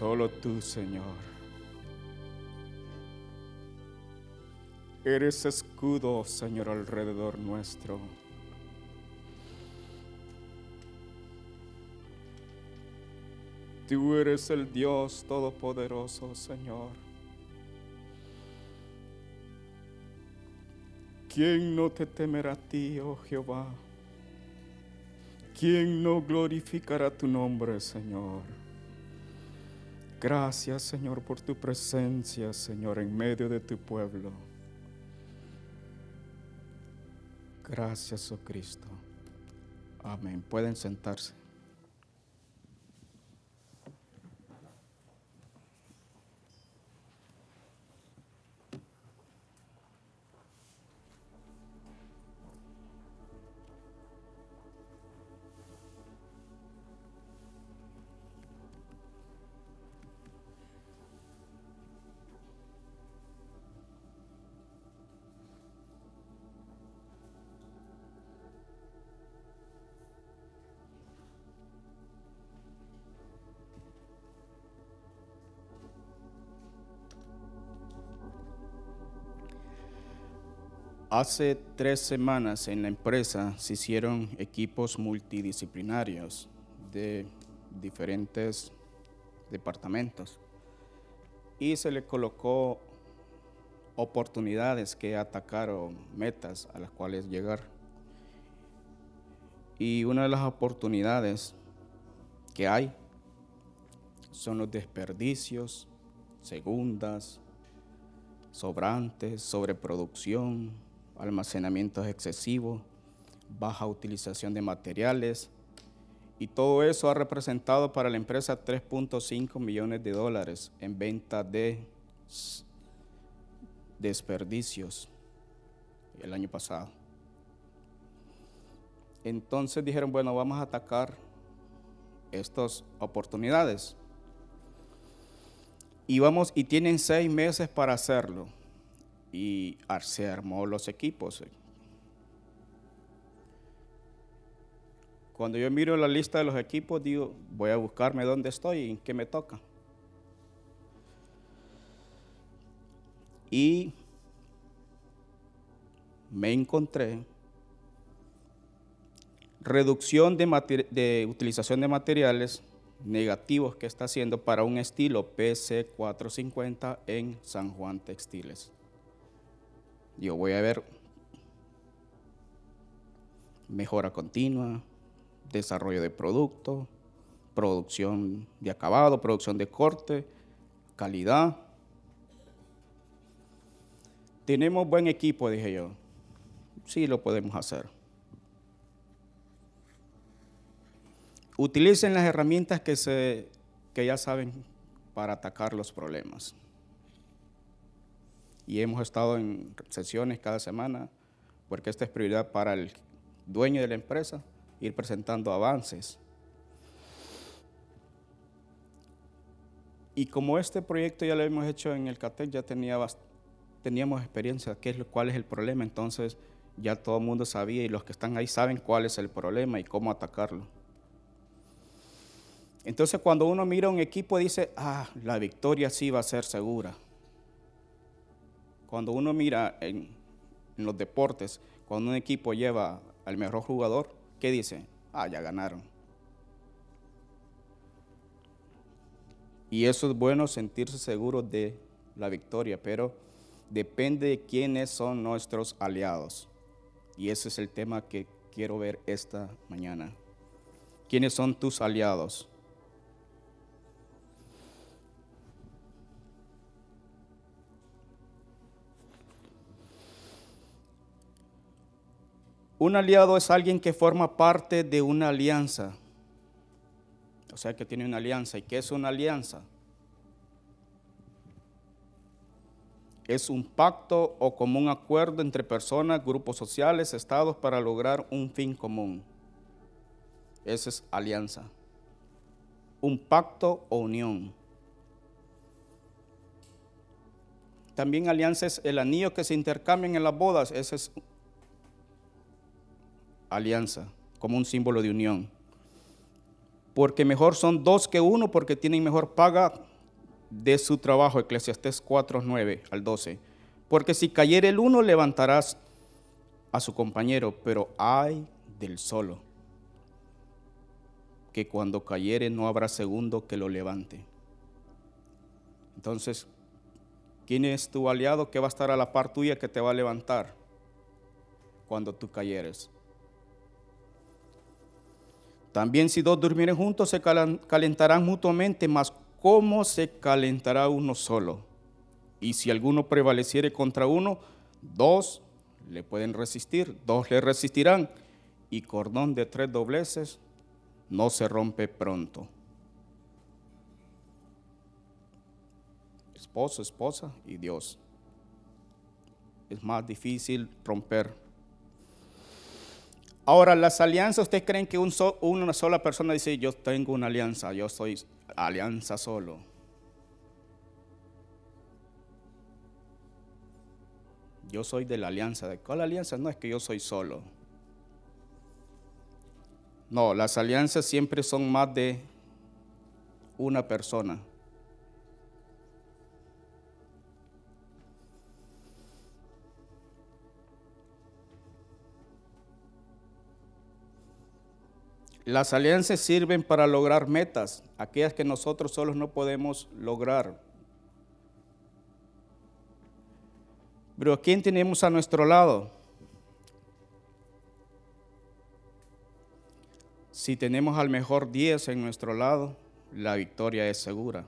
Solo tú, Señor. Eres escudo, Señor, alrededor nuestro. Tú eres el Dios todopoderoso, Señor. ¿Quién no te temerá a ti, oh Jehová? ¿Quién no glorificará tu nombre, Señor? Gracias, Señor, por tu presencia, Señor, en medio de tu pueblo. Gracias, oh Cristo. Amén. Pueden sentarse. Hace tres semanas en la empresa se hicieron equipos multidisciplinarios de diferentes departamentos y se le colocó oportunidades que atacar o metas a las cuales llegar. Y una de las oportunidades que hay son los desperdicios, segundas, sobrantes, sobreproducción, almacenamientos excesivos, baja utilización de materiales, y todo eso ha representado para la empresa 3.5 millones de dólares en venta de desperdicios el año pasado. Entonces dijeron, bueno, vamos a atacar estas oportunidades. Y vamos, y tienen seis meses para hacerlo y se armó los equipos. Cuando yo miro la lista de los equipos, digo, voy a buscarme dónde estoy y qué me toca. Y me encontré reducción de, de, utilización de materiales negativos que está haciendo para un estilo PC450 en San Juan Textiles. Yo voy a ver mejora continua, desarrollo de producto, producción de acabado, producción de corte, calidad. Tenemos buen equipo, dije yo. Sí, lo podemos hacer. Utilicen las herramientas que, se, que ya saben para atacar los problemas y hemos estado en sesiones cada semana porque esta es prioridad para el dueño de la empresa, ir presentando avances. Y como este proyecto ya lo hemos hecho en el CATEC, ya tenía teníamos experiencia, qué es, cuál es el problema, entonces ya todo el mundo sabía y los que están ahí saben cuál es el problema y cómo atacarlo. Entonces cuando uno mira un equipo dice, ah, la victoria sí va a ser segura. Cuando uno mira en, los deportes, cuando un equipo lleva al mejor jugador, ¿qué dice? Ah, ya ganaron. Y eso es bueno sentirse seguro de la victoria, pero depende de quiénes son nuestros aliados. Y ese es el tema que quiero ver esta mañana. ¿Quiénes son tus aliados? Un aliado es alguien que forma parte de una alianza. O sea, que tiene una alianza. ¿Y qué es una alianza? Es un pacto o común acuerdo entre personas, grupos sociales, estados para lograr un fin común. Esa es alianza. Un pacto o unión. También alianza es el anillo que se intercambian en las bodas. Ese es alianza, como un símbolo de unión. Porque mejor son dos que uno porque tienen mejor paga de su trabajo, Eclesiastés 4, 9 al 12. Porque si cayere el uno, levantarás a su compañero, pero hay del solo, que cuando cayere no habrá segundo que lo levante. Entonces, ¿quién es tu aliado que va a estar a la par tuya que te va a levantar cuando tú cayeres? También si dos durmieren juntos se calentarán mutuamente, mas ¿cómo se calentará uno solo? Y si alguno prevaleciere contra uno, dos le pueden resistir, dos le resistirán, y cordón de tres dobleces no se rompe pronto. Esposo, esposa y Dios. Es más difícil romper Ahora, las alianzas, ¿ustedes creen que una sola persona dice, yo tengo una alianza, yo soy alianza solo? Yo soy de la alianza. ¿De cuál alianza? No es que yo soy solo. No, las alianzas siempre son más de una persona. Las alianzas sirven para lograr metas, aquellas que nosotros solos no podemos lograr. Pero ¿quién tenemos a nuestro lado? Si tenemos al mejor 10 en nuestro lado, la victoria es segura.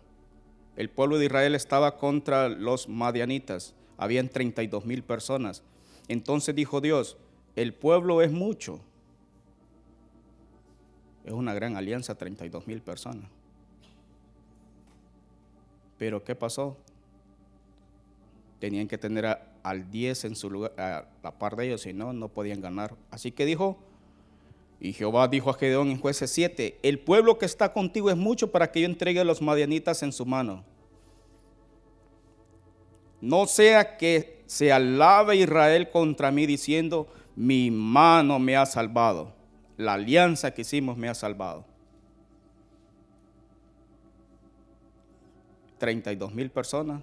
El pueblo de Israel estaba contra los madianitas, habían 32 mil personas. Entonces dijo Dios, el pueblo es mucho es una gran alianza, 32 mil personas. Pero ¿qué pasó? Tenían que tener al 10 en su lugar, a la par de ellos, si no, no podían ganar. Así que dijo, y Jehová dijo a Gedeón en jueces 7, el pueblo que está contigo es mucho para que yo entregue a los madianitas en su mano. No sea que se alabe Israel contra mí diciendo, mi mano me ha salvado la alianza que hicimos me ha salvado. 32 mil personas.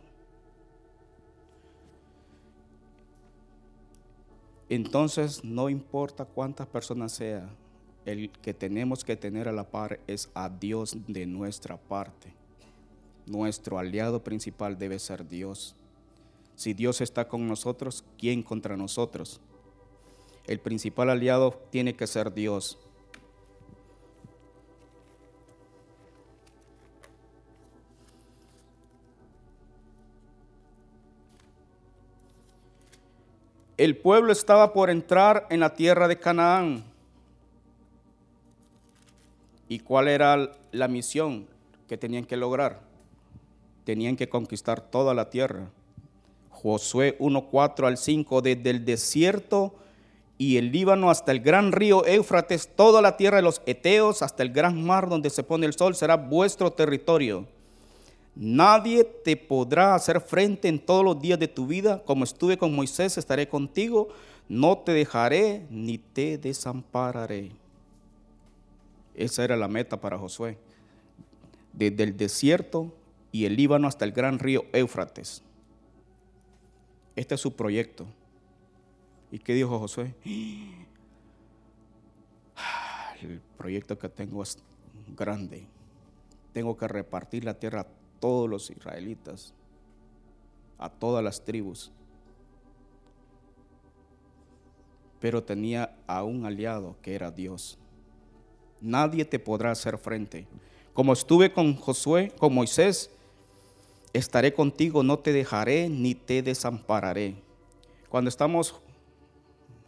Entonces, no importa cuántas personas sea, el que tenemos que tener a la par es a Dios de nuestra parte. Nuestro aliado principal debe ser Dios. Si Dios está con nosotros, ¿quién contra nosotros? El principal aliado tiene que ser Dios. El pueblo estaba por entrar en la tierra de Canaán. ¿Y cuál era la misión que tenían que lograr? Tenían que conquistar toda la tierra. Josué 1.4 al 5, desde el desierto y el Líbano hasta el gran río Éufrates, toda la tierra de los Eteos, hasta el gran mar donde se pone el sol, será vuestro territorio. Nadie te podrá hacer frente en todos los días de tu vida. Como estuve con Moisés, estaré contigo. No te dejaré ni te desampararé. Esa era la meta para Josué. Desde el desierto y el Líbano hasta el gran río Éufrates. Este es su proyecto. ¿Y qué dijo Josué? El proyecto que tengo es grande. Tengo que repartir la tierra a todos los israelitas, a todas las tribus. Pero tenía a un aliado que era Dios. Nadie te podrá hacer frente. Como estuve con Josué, con Moisés, estaré contigo, no te dejaré ni te desampararé. Cuando estamos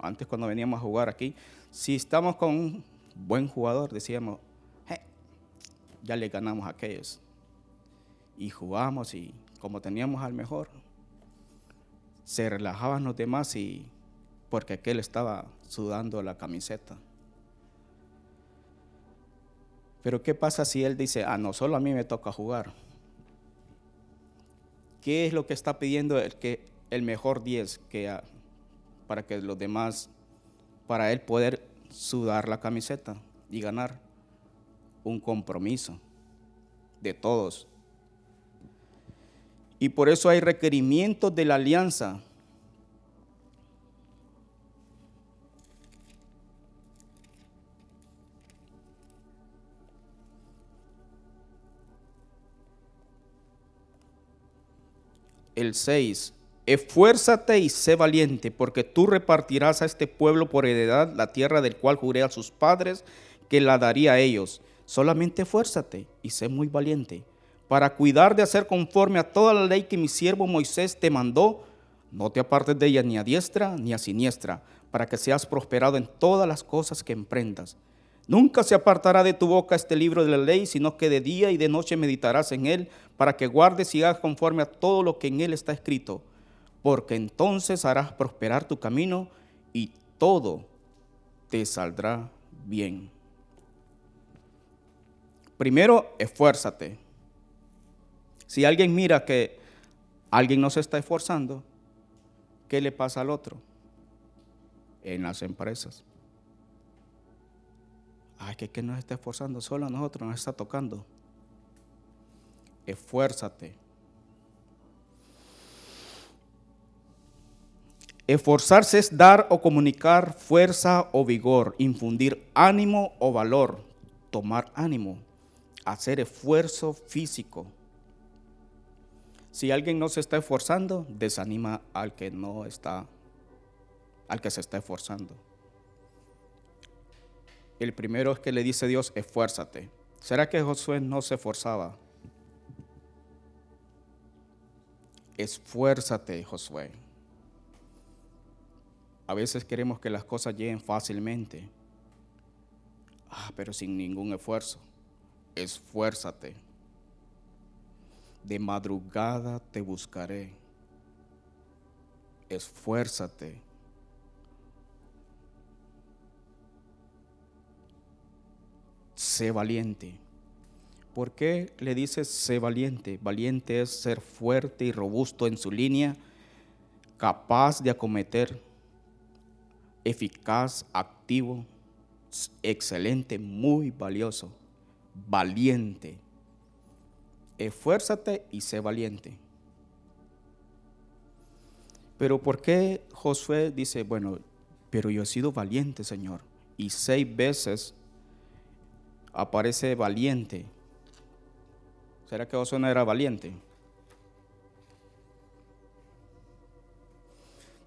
antes cuando veníamos a jugar aquí, si estamos con un buen jugador, decíamos, ya le ganamos a aquellos. Y jugamos y como teníamos al mejor, se relajaban los demás y porque aquel estaba sudando la camiseta. Pero ¿qué pasa si él dice, ah, no, solo a mí me toca jugar? ¿Qué es lo que está pidiendo el, que, el mejor 10 que para que los demás, para él poder sudar la camiseta y ganar un compromiso de todos. Y por eso hay requerimientos de la alianza. El 6. Esfuérzate y sé valiente, porque tú repartirás a este pueblo por heredad la tierra del cual juré a sus padres que la daría a ellos. Solamente esfuérzate y sé muy valiente, para cuidar de hacer conforme a toda la ley que mi siervo Moisés te mandó. No te apartes de ella ni a diestra ni a siniestra, para que seas prosperado en todas las cosas que emprendas. Nunca se apartará de tu boca este libro de la ley, sino que de día y de noche meditarás en él, para que guardes y hagas conforme a todo lo que en él está escrito, porque entonces harás prosperar tu camino y todo te saldrá bien. Primero, esfuérzate. Si alguien mira que alguien no se está esforzando, ¿qué le pasa al otro? En las empresas. Ay, que, que no se está esforzando, solo a nosotros nos está tocando. Esfuérzate. Esforzarse es dar o comunicar fuerza o vigor, infundir ánimo o valor, tomar ánimo, hacer esfuerzo físico. Si alguien no se está esforzando, desanima al que no está, al que se está esforzando. El primero es que le dice Dios, esfuérzate. ¿Será que Josué no se esforzaba? Esfuérzate, Josué. A veces queremos que las cosas lleguen fácilmente. Ah, pero sin ningún esfuerzo. Esfuérzate. De madrugada te buscaré. Esfuérzate. sé valiente. ¿Por qué le dice sé valiente? Valiente es ser fuerte y robusto en su línea, capaz de acometer, eficaz, activo, excelente, muy valioso, valiente. Esfuérzate y sé valiente. Pero ¿por qué Josué dice, bueno, pero yo he sido valiente, Señor? Y seis veces aparece valiente. ¿Será que Josué no era valiente?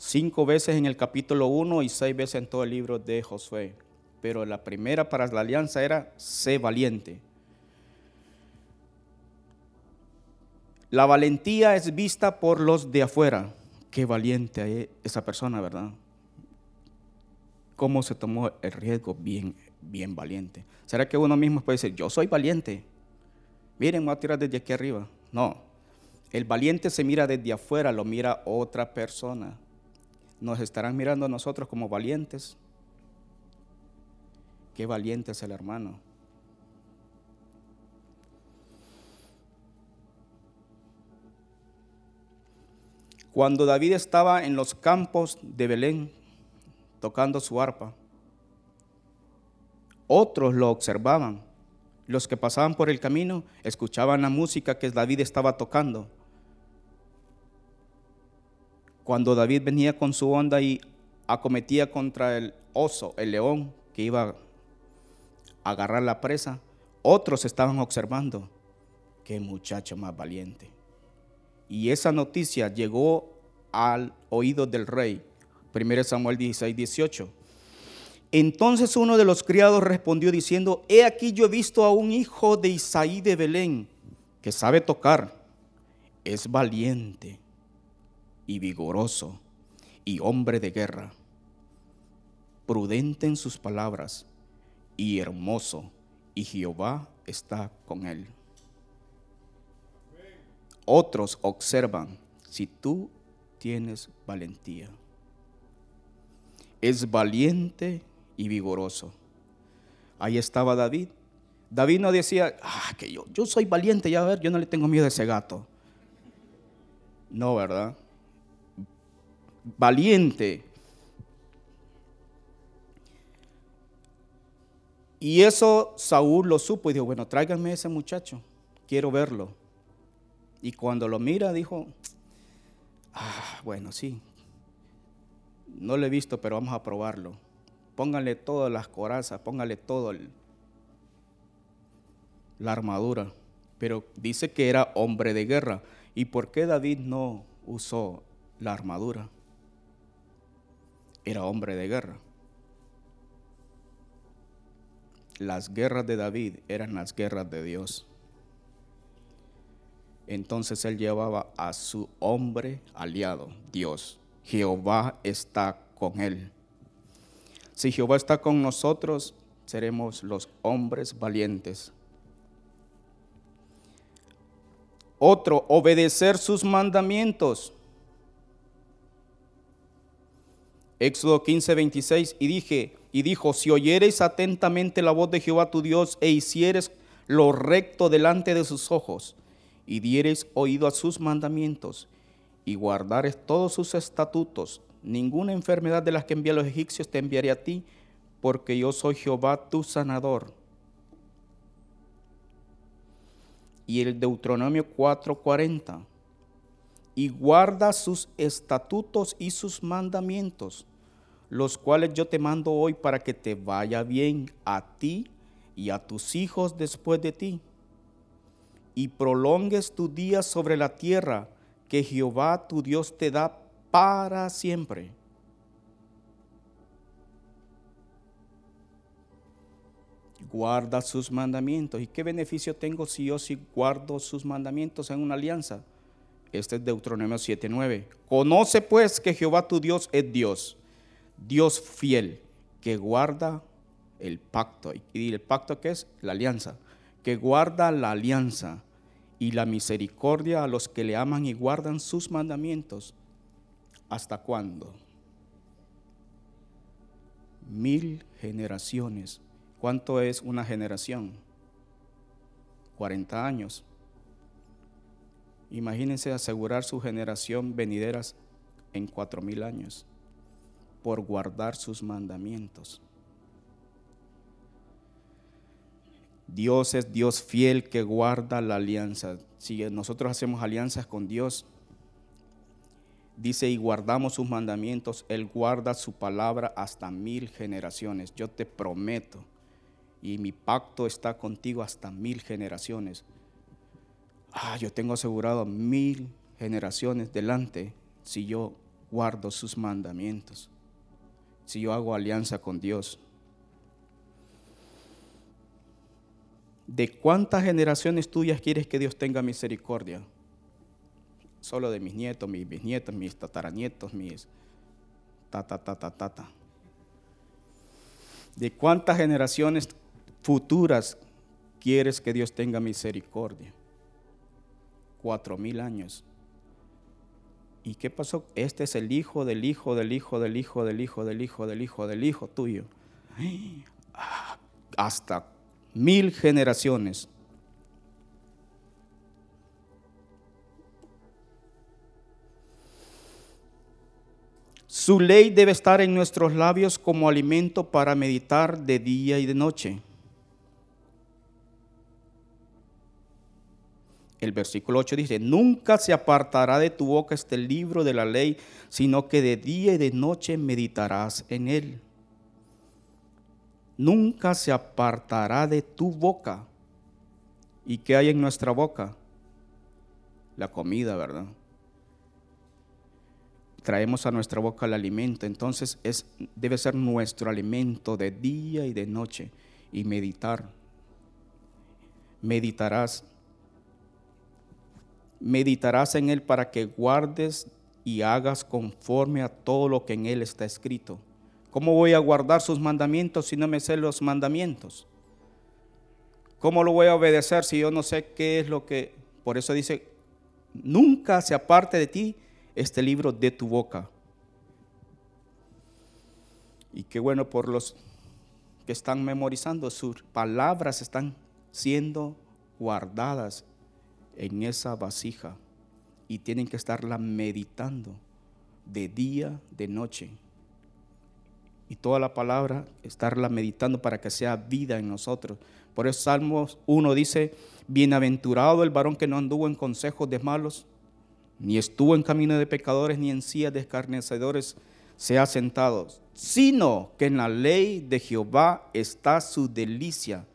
Cinco veces en el capítulo 1 y seis veces en todo el libro de Josué. Pero la primera para la alianza era sé valiente. La valentía es vista por los de afuera. Qué valiente esa persona, ¿verdad? ¿Cómo se tomó el riesgo? Bien bien valiente. ¿Será que uno mismo puede decir, yo soy valiente? Miren, voy a tirar desde aquí arriba. No, el valiente se mira desde afuera, lo mira otra persona. Nos estarán mirando a nosotros como valientes. Qué valiente es el hermano. Cuando David estaba en los campos de Belén tocando su arpa, otros lo observaban. Los que pasaban por el camino escuchaban la música que David estaba tocando. Cuando David venía con su onda y acometía contra el oso, el león, que iba a agarrar la presa, otros estaban observando. Qué muchacho más valiente. Y esa noticia llegó al oído del rey. 1 Samuel 16, 18. Entonces uno de los criados respondió diciendo, he aquí yo he visto a un hijo de Isaí de Belén que sabe tocar, es valiente y vigoroso y hombre de guerra, prudente en sus palabras y hermoso, y Jehová está con él. Otros observan, si tú tienes valentía, es valiente y vigoroso. Ahí estaba David. David no decía, ah, que yo, yo soy valiente, ya a ver, yo no le tengo miedo a ese gato. No, ¿verdad? Valiente. Y eso Saúl lo supo y dijo, bueno, tráiganme ese muchacho, quiero verlo. Y cuando lo mira dijo, ah, bueno, sí, no lo he visto, pero vamos a probarlo. Póngale todas las corazas, póngale todo la armadura. Pero dice que era hombre de guerra. ¿Y por qué David no usó la armadura? Era hombre de guerra. Las guerras de David eran las guerras de Dios. Entonces él llevaba a su hombre aliado, Dios. Jehová está con él. Si Jehová está con nosotros, seremos los hombres valientes. Otro, obedecer sus mandamientos. Éxodo 15, 26, y dije, y dijo, si oyeres atentamente la voz de Jehová tu Dios e hicieres lo recto delante de sus ojos, y dieres oído a sus mandamientos, y guardares todos sus estatutos, ninguna enfermedad de las que envía los egipcios te enviaré a ti, porque yo soy Jehová tu sanador. Y el Deuteronomio 4:40, y guarda sus estatutos y sus mandamientos, los cuales yo te mando hoy para que te vaya bien a ti y a tus hijos después de ti, y prolongues tu día sobre la tierra que Jehová tu Dios te da para siempre. Guarda sus mandamientos. ¿Y qué beneficio tengo si yo si guardo sus mandamientos en una alianza? Este es Deuteronomio 7:9. Conoce pues que Jehová tu Dios es Dios, Dios fiel, que guarda el pacto. ¿Y el pacto qué es? La alianza. Que guarda la alianza y la misericordia a los que le aman y guardan sus mandamientos. ¿Hasta cuándo? Mil generaciones. ¿Cuánto es una generación? 40 años. Imagínense asegurar su generación venideras en cuatro mil años por guardar sus mandamientos. Dios es Dios fiel que guarda la alianza. Si nosotros hacemos alianzas con Dios, dice, y guardamos sus mandamientos, Él guarda su palabra hasta mil generaciones. Yo te prometo, y mi pacto está contigo hasta mil generaciones. Ah, yo tengo asegurado mil generaciones delante si yo guardo sus mandamientos, si yo hago alianza con Dios. ¿De cuántas generaciones tuyas quieres que Dios tenga misericordia? Solo de mis nietos, mis bisnietos, mis tataranietos, mis tata, tata, tata. ¿De cuántas generaciones futuras quieres que Dios tenga misericordia? Cuatro mil años. ¿Y qué pasó? Este es el hijo del hijo del hijo del hijo del hijo del hijo del hijo del hijo tuyo. Ah, hasta mil generaciones. Su ley debe estar en nuestros labios como alimento para meditar de día y de noche. El versículo 8 dice, nunca se apartará de tu boca este libro de la ley, sino que de día y de noche meditarás en él nunca se apartará de tu boca. ¿Y qué hay en nuestra boca? La comida, ¿verdad? Traemos a nuestra boca el alimento, entonces es, debe ser nuestro alimento de día y de noche y meditar. Meditarás. Meditarás en Él para que guardes y hagas conforme a todo lo que en Él está escrito. ¿Cómo voy a guardar sus mandamientos si no me sé los mandamientos? ¿Cómo lo voy a obedecer si yo no sé qué es lo que... Por eso dice, nunca se aparte de ti este libro de tu boca. Y qué bueno por los que están memorizando, sus palabras están siendo guardadas en esa vasija y tienen que estarla meditando de día, de noche y toda la palabra, estarla meditando para que sea vida en nosotros. Por eso Salmos 1 dice, Bienaventurado el varón que no anduvo en consejos de malos, ni estuvo en camino de pecadores, ni en silla de escarnecedores se ha sentado, sino que en la ley de Jehová está su delicia,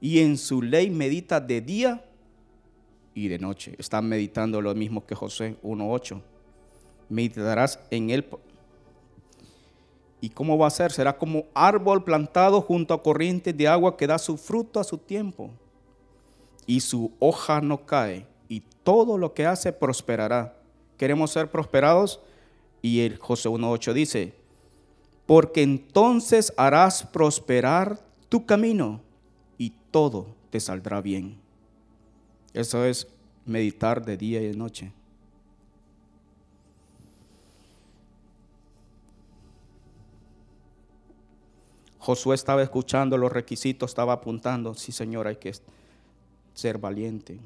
y en su ley medita de día y de noche. Están meditando lo mismo que José 1.8. Meditarás en él. ¿Y cómo va a ser? Será como árbol plantado junto a corrientes de agua que da su fruto a su tiempo. Y su hoja no cae. Y todo lo que hace prosperará. ¿Queremos ser prosperados? Y el José 1.8 dice, porque entonces harás prosperar tu camino y todo te saldrá bien. Eso es meditar de día y de noche. Josué estaba escuchando los requisitos, estaba apuntando, sí Señor, hay que ser valiente,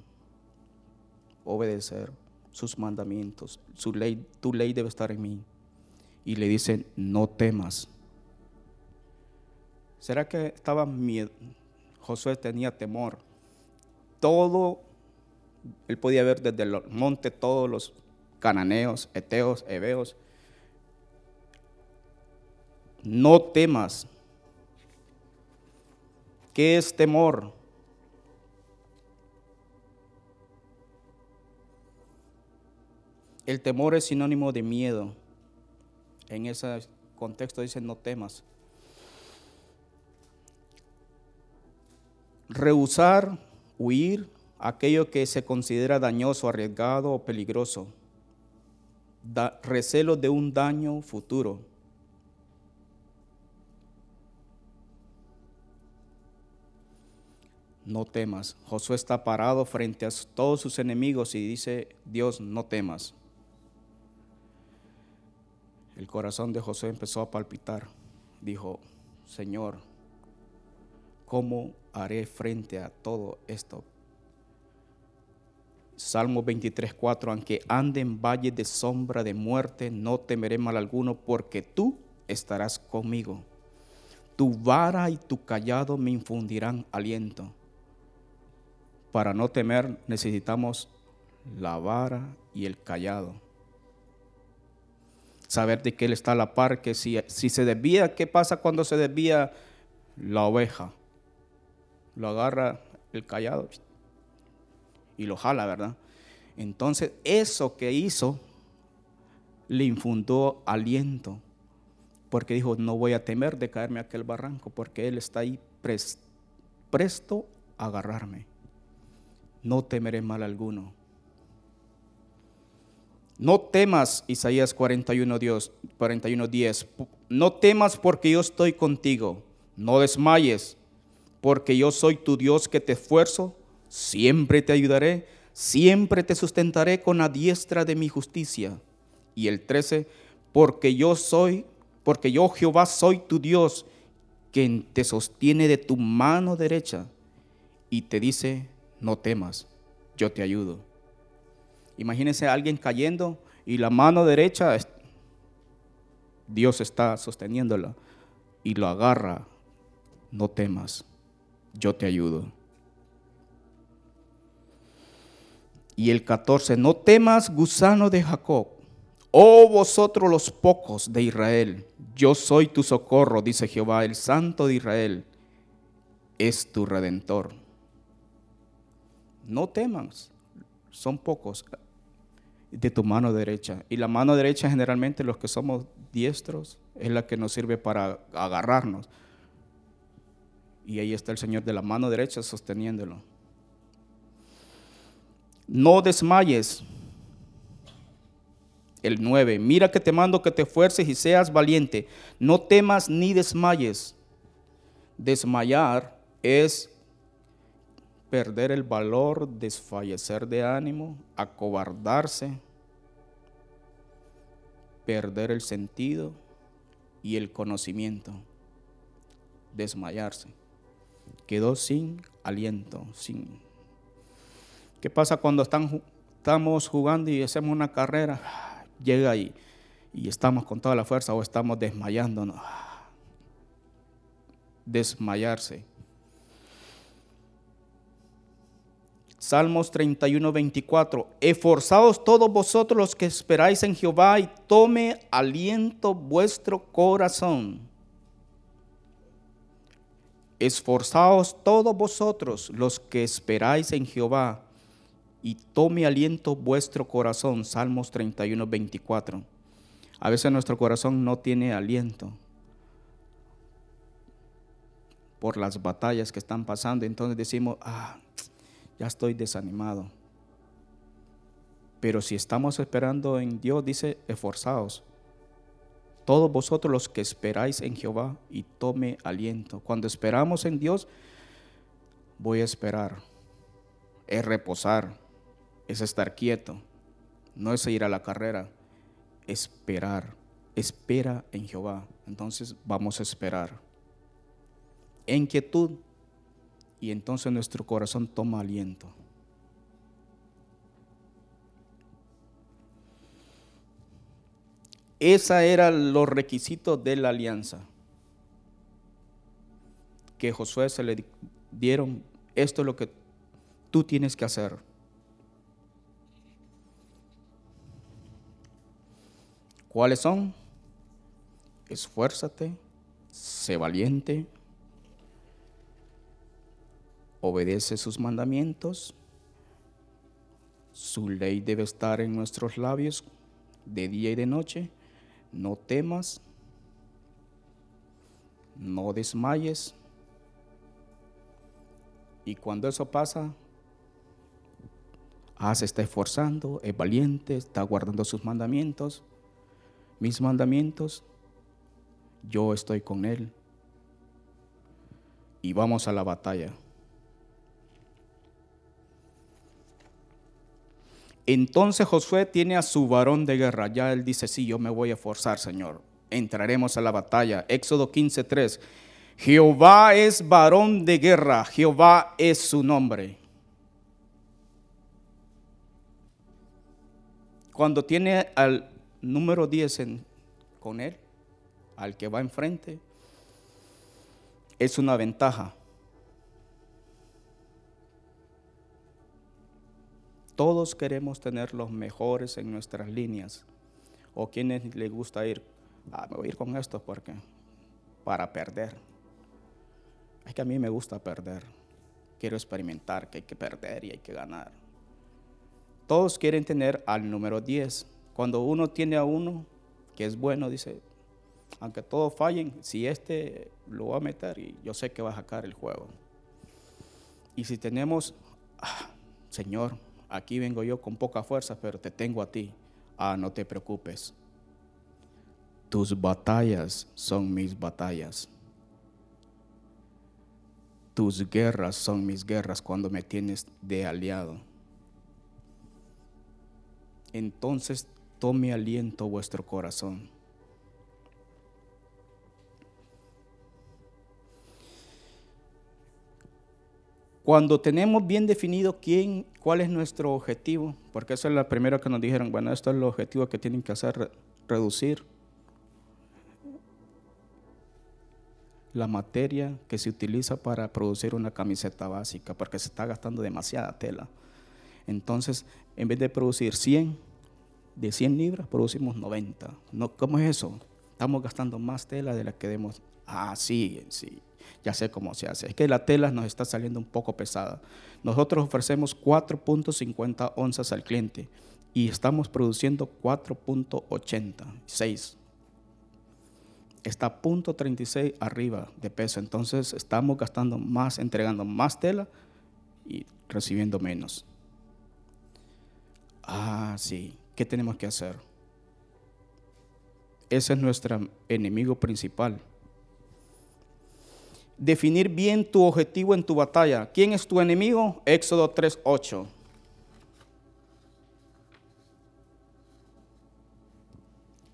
obedecer sus mandamientos, su ley, tu ley debe estar en mí. Y le dice, no temas. ¿Será que estaba miedo? Josué tenía temor. Todo, él podía ver desde el monte todos los cananeos, eteos, heveos. No temas. ¿Qué es temor? El temor es sinónimo de miedo. En ese contexto dice no temas. Rehusar, huir, aquello que se considera dañoso, arriesgado o peligroso. recelo de un daño futuro. No temas. Josué está parado frente a todos sus enemigos y dice, Dios, no temas. El corazón de José empezó a palpitar. Dijo, Señor, ¿cómo haré frente a todo esto? Salmo 23, 4, aunque ande en valle de sombra de muerte, no temeré mal alguno, porque tú estarás conmigo. Tu vara y tu callado me infundirán aliento. Para no temer necesitamos la vara y el callado saber de que Él está a la par, que si, si se desvía, ¿qué pasa cuando se desvía la oveja? Lo agarra el callado y lo jala, ¿verdad? Entonces eso que hizo le infundó aliento, porque dijo, no voy a temer de caerme a aquel barranco, porque Él está ahí presto a agarrarme. No temeré mal alguno. No temas, Isaías 41, Dios, 41, 10. No temas porque yo estoy contigo. No desmayes, porque yo soy tu Dios que te esfuerzo. Siempre te ayudaré, siempre te sustentaré con la diestra de mi justicia. Y el 13, porque yo soy, porque yo Jehová soy tu Dios, quien te sostiene de tu mano derecha y te dice, no temas, yo te ayudo. Imagínense a alguien cayendo y la mano derecha, Dios está sosteniéndola y lo agarra. No temas, yo te ayudo. Y el 14, no temas, gusano de Jacob. Oh vosotros los pocos de Israel, yo soy tu socorro, dice Jehová, el Santo de Israel, es tu redentor. No temas, son pocos de tu mano derecha. Y la mano derecha generalmente los que somos diestros es la que nos sirve para agarrarnos. Y ahí está el Señor de la mano derecha sosteniéndolo. No desmayes. El 9. Mira que te mando que te esfuerces y seas valiente. No temas ni desmayes. Desmayar es perder el valor, desfallecer de ánimo, acobardarse, perder el sentido y el conocimiento, desmayarse. Quedó sin aliento, sin... ¿Qué pasa cuando estamos jugando y hacemos una carrera? Llega ahí y estamos con toda la fuerza o estamos desmayándonos. Desmayarse Salmos 31, 24. Esforzaos todos vosotros los que esperáis en Jehová y tome aliento vuestro corazón. Esforzaos todos vosotros los que esperáis en Jehová y tome aliento vuestro corazón. Salmos 31, 24. A veces nuestro corazón no tiene aliento por las batallas que están pasando. Entonces decimos, ah, ya estoy desanimado. Pero si estamos esperando en Dios, dice, esforzaos. Todos vosotros los que esperáis en Jehová y tome aliento. Cuando esperamos en Dios, voy a esperar. Es reposar, es estar quieto, no es ir a la carrera, esperar. Espera en Jehová. Entonces vamos a esperar. En quietud y entonces nuestro corazón toma aliento. Esa eran los requisitos de la alianza que Josué se le dieron. Esto es lo que tú tienes que hacer. ¿Cuáles son? Esfuérzate, sé valiente, obedece sus mandamientos, su ley debe estar en nuestros labios de día y de noche, no temas, no desmayes. Y cuando eso pasa, ah, se está esforzando, es valiente, está guardando sus mandamientos, mis mandamientos, yo estoy con él. Y vamos a la batalla. Entonces Josué tiene a su varón de guerra. Ya él dice, sí, yo me voy a forzar, Señor. Entraremos a la batalla. Éxodo 15:3. Jehová es varón de guerra. Jehová es su nombre. Cuando tiene al número 10 con él, al que va enfrente, es una ventaja. Todos queremos tener los mejores en nuestras líneas. O quienes les gusta ir, ah, me voy a ir con esto porque para perder. Es que a mí me gusta perder. Quiero experimentar que hay que perder y hay que ganar. Todos quieren tener al número 10. Cuando uno tiene a uno que es bueno, dice, aunque todos fallen, si este lo va a meter y yo sé que va a sacar el juego. Y si tenemos, ah, Señor, aquí vengo yo con poca fuerza, pero te tengo a ti. Ah, no te preocupes. Tus batallas son mis batallas. Tus guerras son mis guerras cuando me tienes de aliado. Entonces tome aliento vuestro corazón Cuando tenemos bien definido quién, cuál es nuestro objetivo, porque eso es la primera que nos dijeron, bueno, esto es el objetivo que tienen que hacer, reducir la materia que se utiliza para producir una camiseta básica, porque se está gastando demasiada tela. Entonces, en vez de producir 100, de 100 libras, producimos 90. No, ¿Cómo es eso? Estamos gastando más tela de la que debemos. Ah, sí, sí ya sé cómo se hace. Es que la tela nos está saliendo un poco pesada. Nosotros ofrecemos 4.50 onzas al cliente y estamos produciendo 4.86. Está a punto 36 arriba de peso. Entonces estamos gastando más, entregando más tela y recibiendo menos. Ah, sí. ¿Qué tenemos que hacer? Ese es nuestro enemigo principal definir bien tu objetivo en tu batalla. ¿Quién es tu enemigo? Éxodo 3:8.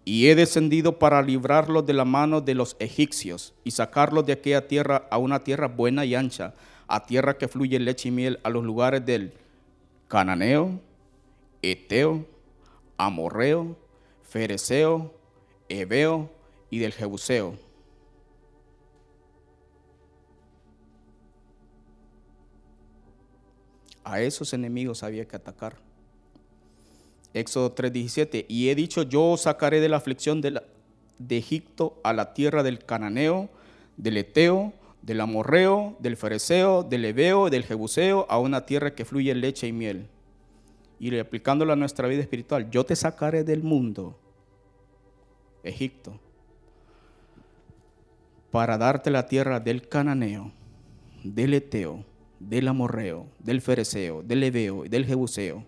Y he descendido para librarlos de la mano de los egipcios y sacarlos de aquella tierra a una tierra buena y ancha, a tierra que fluye leche y miel, a los lugares del cananeo, eteo, amorreo, fereceo, hebeo y del jebuseo A esos enemigos había que atacar. Éxodo 3:17, y he dicho, yo os sacaré de la aflicción de, Egipto a la tierra del cananeo, del eteo, del amorreo, del fereceo, del ebeo, del jebuseo, a una tierra que fluye leche y miel. Y aplicándolo a nuestra vida espiritual, yo te sacaré del mundo, Egipto, para darte la tierra del cananeo, del eteo, del amorreo, del fereceo, del ebeo y del jebuseo.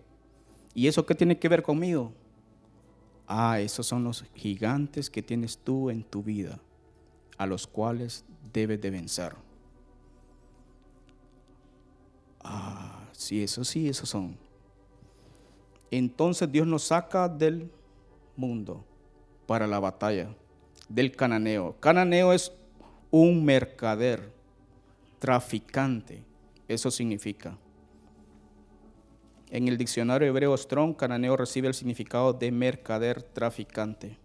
¿Y eso qué tiene que ver conmigo? Ah, esos son los gigantes que tienes tú en tu vida, a los cuales debes de vencer. Ah, sí, eso sí, esos son. Entonces Dios nos saca del mundo para la batalla, del cananeo. Cananeo es un mercader, traficante, eso significa. En el diccionario hebreo Strong, cananeo recibe el significado de mercader traficante.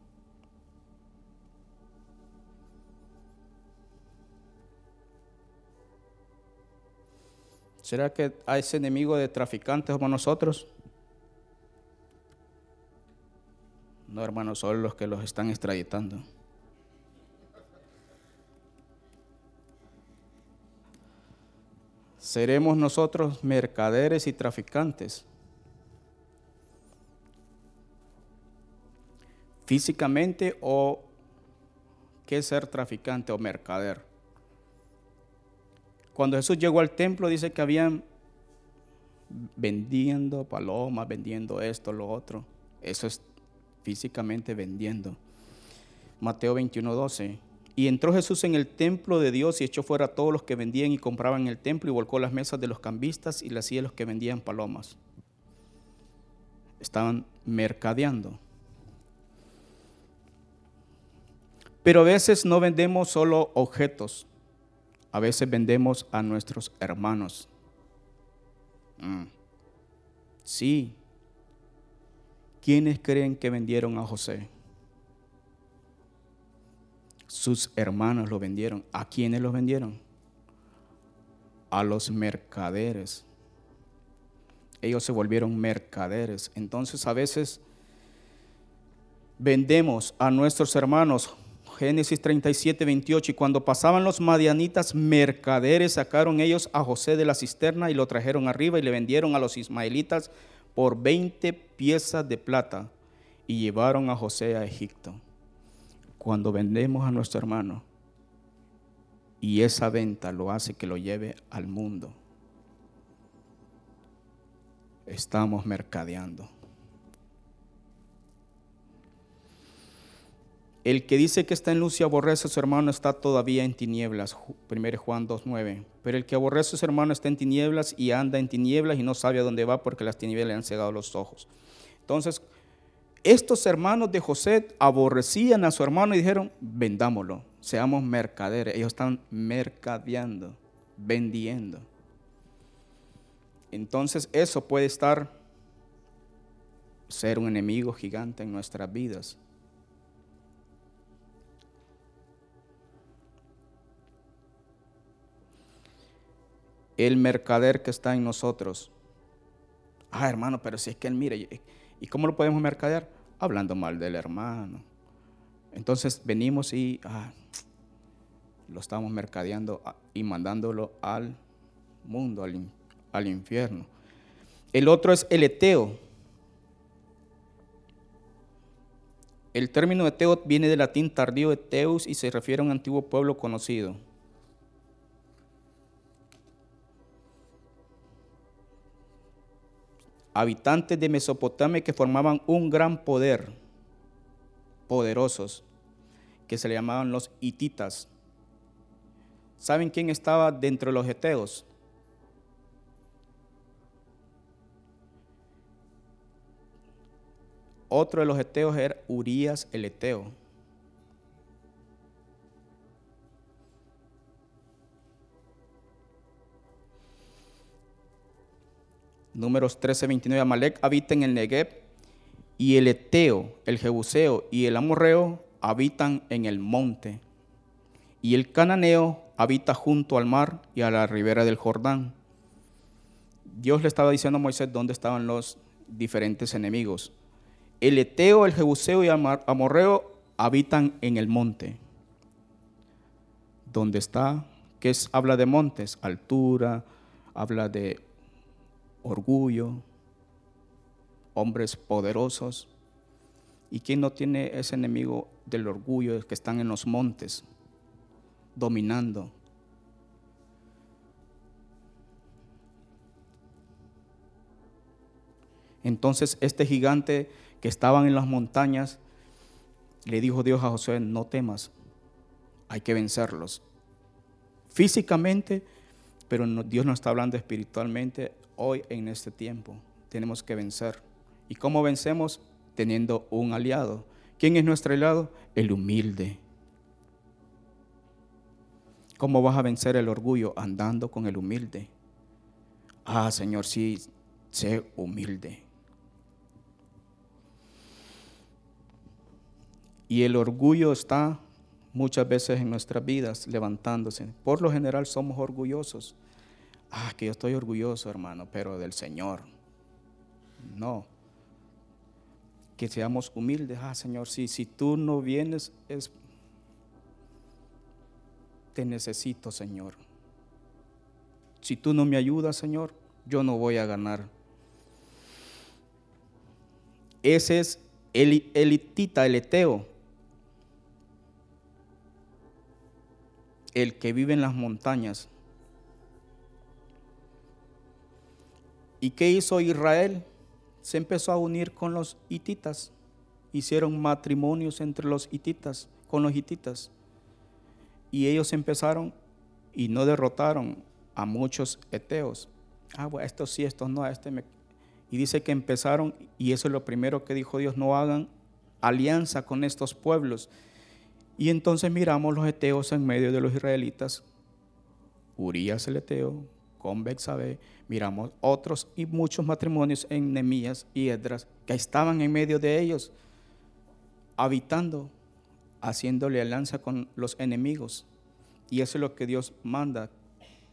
¿Será que hay ese enemigo de traficantes como nosotros? No, hermanos, son los que los están extraditando. seremos nosotros mercaderes y traficantes. Físicamente o qué ser traficante o mercader. Cuando Jesús llegó al templo dice que habían vendiendo palomas, vendiendo esto, lo otro. Eso es físicamente vendiendo. Mateo 21, 12. Y entró Jesús en el templo de Dios y echó fuera a todos los que vendían y compraban en el templo y volcó las mesas de los cambistas y las sillas de los que vendían palomas. Estaban mercadeando. Pero a veces no vendemos solo objetos, a veces vendemos a nuestros hermanos. Mm. Sí. ¿Quiénes creen que vendieron a José? sus hermanos lo vendieron. ¿A quiénes los vendieron? A los mercaderes. Ellos se volvieron mercaderes. Entonces a veces vendemos a nuestros hermanos. Génesis 37, 28. Y cuando pasaban los madianitas mercaderes, sacaron ellos a José de la cisterna y lo trajeron arriba y le vendieron a los ismaelitas por 20 piezas de plata y llevaron a José a Egipto cuando vendemos a nuestro hermano y esa venta lo hace que lo lleve al mundo, estamos mercadeando. El que dice que está en luz y aborrece a su hermano está todavía en tinieblas. 1 Juan 2.9. Pero el que aborrece a su hermano está en tinieblas y anda en tinieblas y no sabe a dónde va porque las tinieblas le han cegado los ojos. Entonces, estos hermanos de José aborrecían a su hermano y dijeron, vendámoslo, seamos mercaderes. Ellos están mercadeando, vendiendo. Entonces eso puede estar, ser un enemigo gigante en nuestras vidas. El mercader que está en nosotros. Ah, hermano, pero si es que él mire, ¿Y cómo lo podemos mercadear? Hablando mal del hermano. Entonces venimos y ah, lo estamos mercadeando ah, y mandándolo al mundo, al, al infierno. El otro es el eteo. El término eteo viene del latín tardío eteus y se refiere a un antiguo pueblo conocido. Habitantes de Mesopotamia que formaban un gran poder, poderosos, que se le llamaban los hititas. ¿Saben quién estaba dentro de los eteos? Otro de los eteos era Urias el eteo. Números 13, 29, Amalek habita en el Negev y el Eteo, el Jebuseo y el Amorreo habitan en el monte. Y el Cananeo habita junto al mar y a la ribera del Jordán. Dios le estaba diciendo a Moisés dónde estaban los diferentes enemigos. El Eteo, el Jebuseo y el Amorreo habitan en el monte. ¿Dónde está? ¿Qué es? Habla de montes, altura, habla de orgullo, hombres poderosos. ¿Y quién no tiene ese enemigo del orgullo que están en los montes, dominando? Entonces este gigante que estaban en las montañas, le dijo Dios a Josué, no temas, hay que vencerlos. Físicamente, pero Dios no está hablando espiritualmente hoy en este tiempo. Tenemos que vencer. ¿Y cómo vencemos? Teniendo un aliado. ¿Quién es nuestro aliado? El humilde. ¿Cómo vas a vencer el orgullo? Andando con el humilde. Ah, Señor, sí, sé humilde. Y el orgullo está muchas veces en nuestras vidas levantándose. Por lo general somos orgullosos. Ah, que yo estoy orgulloso, hermano, pero del Señor. No. Que seamos humildes. Ah, Señor, sí, si tú no vienes, es, te necesito, Señor. Si tú no me ayudas, Señor, yo no voy a ganar. Ese es el elitita, el eteo. el que vive en las montañas. ¿Y qué hizo Israel? Se empezó a unir con los hititas. Hicieron matrimonios entre los hititas, con los hititas. Y ellos empezaron y no derrotaron a muchos eteos. Ah, bueno, estos sí, estos no, este me... Y dice que empezaron, y eso es lo primero que dijo Dios, no hagan alianza con estos pueblos y entonces miramos los eteos en medio de los israelitas, Urias el eteo, con Bexabe, miramos otros y muchos matrimonios en Nemías y Edras que estaban en medio de ellos, habitando, haciéndole alianza con los enemigos. Y eso es lo que Dios manda,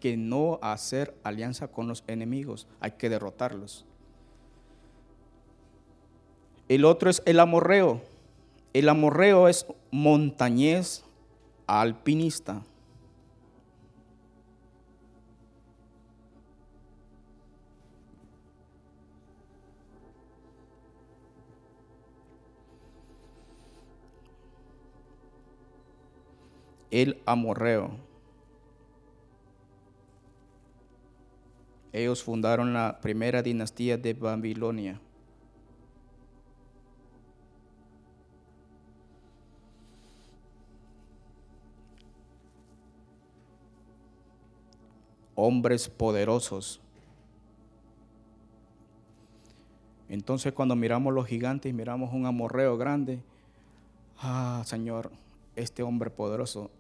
que no hacer alianza con los enemigos, hay que derrotarlos. El otro es el amorreo. El amorreo es montañés alpinista. El amorreo. Ellos fundaron la primera dinastía de Babilonia. hombres poderosos. Entonces cuando miramos los gigantes, miramos un amorreo grande, ah, Señor, este hombre poderoso,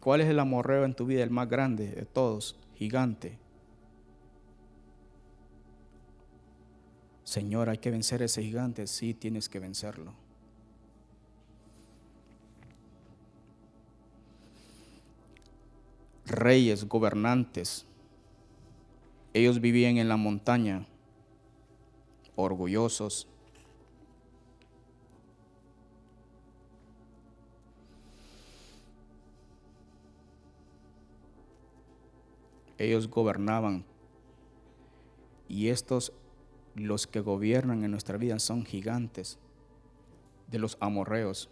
¿cuál es el amorreo en tu vida, el más grande de todos? Gigante. Señor, hay que vencer ese gigante, sí tienes que vencerlo. reyes, gobernantes. Ellos vivían en la montaña, orgullosos. Ellos gobernaban. Y estos, los que gobiernan en nuestra vida, son gigantes de los amorreos.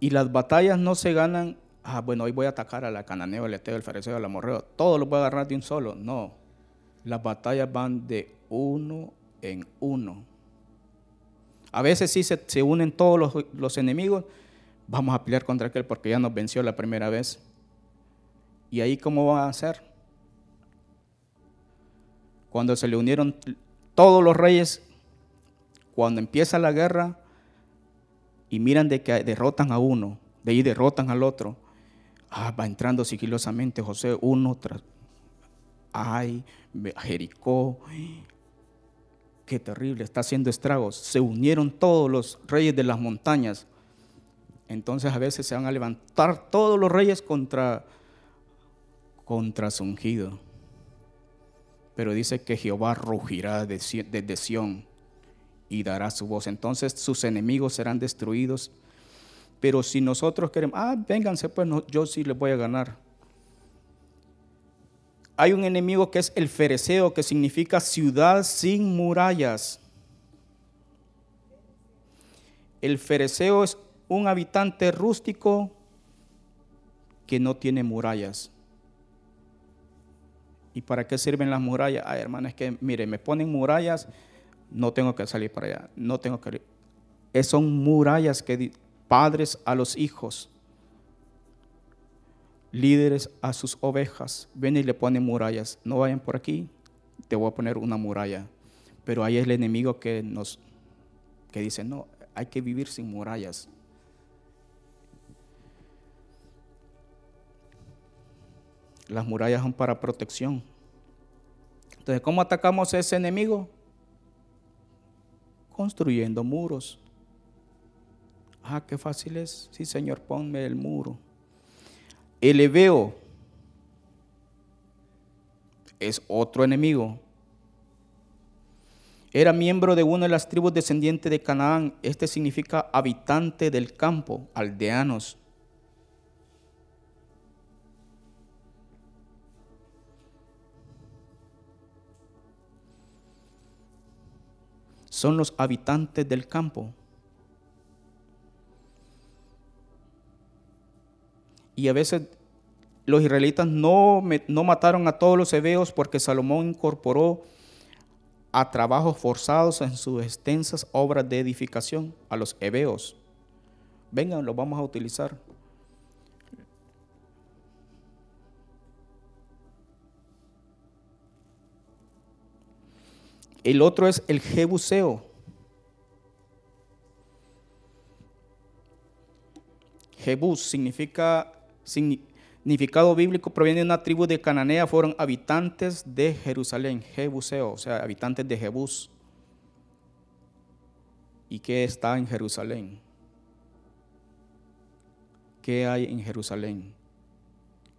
Y las batallas no se ganan, ah, bueno, hoy voy a atacar a la cananeo, el eteo, el fariseo, el amorreo. Todo lo voy a agarrar de un solo. No. Las batallas van de uno en uno. A veces sí se, unen todos los, los, enemigos. Vamos a pelear contra aquel porque ya nos venció la primera vez. ¿Y ahí cómo va a ser? Cuando se le unieron todos los reyes, cuando empieza la guerra, y miran de que derrotan a uno, de ahí derrotan al otro. Ah, va entrando sigilosamente José uno tras. Ay, Jericó. Qué terrible, está haciendo estragos. Se unieron todos los reyes de las montañas. Entonces a veces se van a levantar todos los reyes contra contra su ungido. Pero dice que Jehová rugirá desde Sión y dará su voz. Entonces sus enemigos serán destruidos. Pero si nosotros queremos, ah, vénganse, pues yo sí les voy a ganar. Hay un enemigo que es el fereceo, que significa ciudad sin murallas. El fereceo es un habitante rústico que no tiene murallas. ¿Y para qué sirven las murallas? Ay, hermano, es que, mire, me ponen murallas, no tengo que salir para allá, no tengo que... Es, son murallas que padres a los hijos, líderes a sus ovejas, ven y le ponen murallas. No vayan por aquí, te voy a poner una muralla. Pero ahí es el enemigo que nos, que dice, no, hay que vivir sin murallas. Las murallas son para protección. Entonces, ¿cómo atacamos a ese enemigo? Construyendo muros. Ah, qué fácil es. Sí, Señor, ponme el muro. El Ebeo es otro enemigo. Era miembro de una de las tribus descendientes de Canaán. Este significa habitante del campo, aldeanos. Son los habitantes del campo. Y a veces los israelitas no, no mataron a todos los hebeos porque Salomón incorporó a trabajos forzados en sus extensas obras de edificación a los hebeos. Vengan, los vamos a utilizar. El otro es el Jebuseo. Jebus significa, significado bíblico, proviene de una tribu de Cananea, fueron habitantes de Jerusalén, Jebuseo, o sea, habitantes de Jebus. ¿Y qué está en Jerusalén? ¿Qué hay en Jerusalén?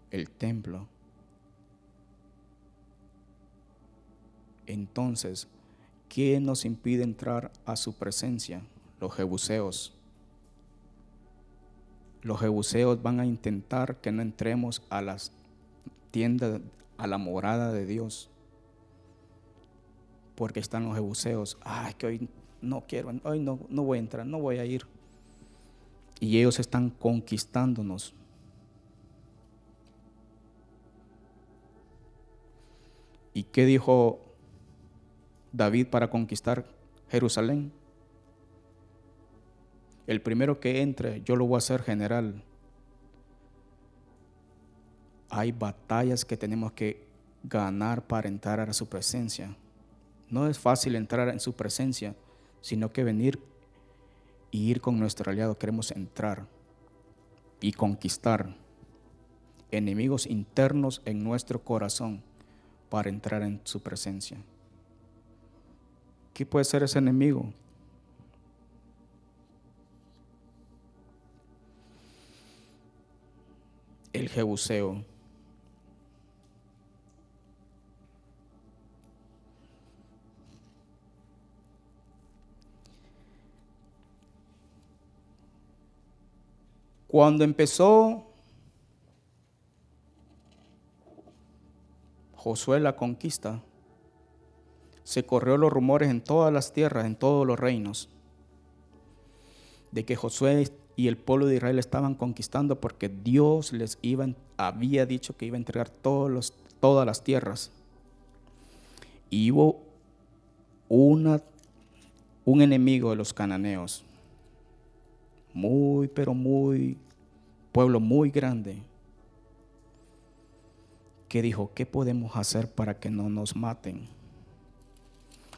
El templo. Entonces, ¿qué nos impide entrar a su presencia? Los jebuseos. Los jebuseos van a intentar que no entremos a las tiendas, a la morada de Dios. Porque están los jebuseos. Ay, que hoy no quiero, hoy no, no voy a entrar, no voy a ir. Y ellos están conquistándonos. ¿Y qué dijo David para conquistar Jerusalén. El primero que entre, yo lo voy a hacer general. Hay batallas que tenemos que ganar para entrar a su presencia. No es fácil entrar en su presencia, sino que venir y ir con nuestro aliado. Queremos entrar y conquistar enemigos internos en nuestro corazón para entrar en su presencia. ¿Qué puede ser ese enemigo? El Jebuseo. Cuando empezó Josué la conquista, se corrió los rumores en todas las tierras, en todos los reinos, de que Josué y el pueblo de Israel estaban conquistando porque Dios les iba, había dicho que iba a entregar todos todas las tierras. Y hubo una, un enemigo de los cananeos, muy, pero muy, pueblo muy grande, que dijo, ¿qué podemos hacer para que no nos maten?